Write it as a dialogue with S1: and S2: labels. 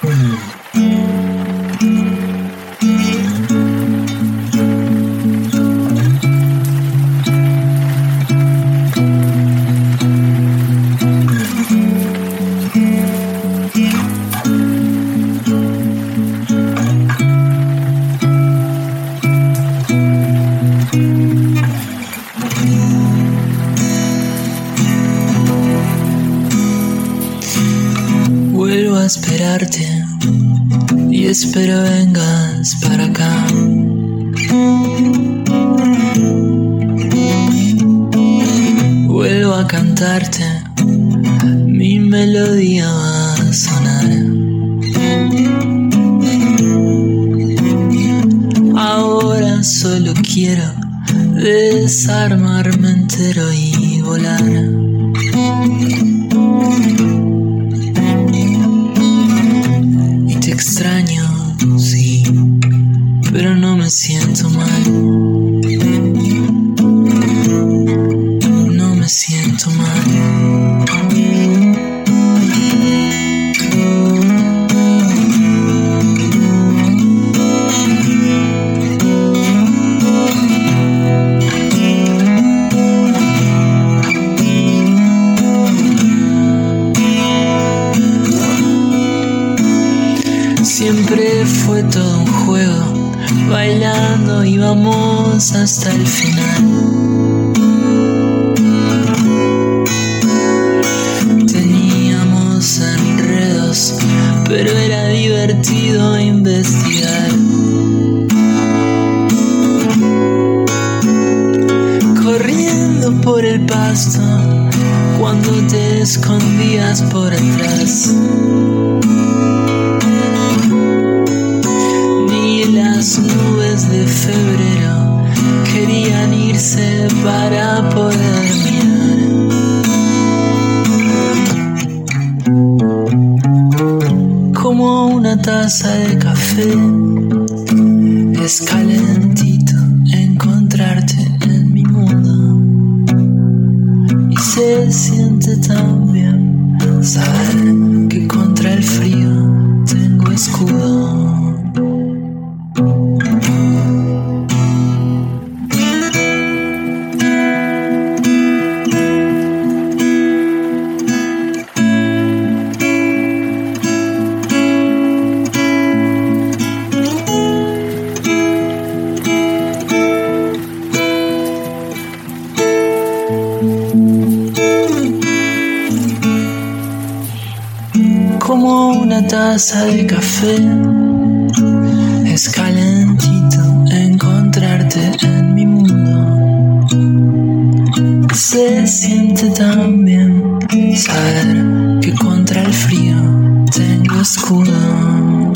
S1: Mm. Esperarte y espero vengas para acá. Vuelvo a cantarte, mi melodía va a sonar. Ahora solo quiero desarmarme entero y volar. Extraño, sí, pero no me siento mal. Siempre fue todo un juego, bailando íbamos hasta el final. Teníamos enredos, pero era divertido investigar. Corriendo por el pasto, cuando te escondías por atrás. Febrero querían irse para poder mirar. Como una taza de café, es calentito encontrarte en mi mundo. Y se siente tan bien saber como una taza de café. Es calentito encontrarte en mi mundo. Se siente tan bien saber que contra el frío tengo escudo.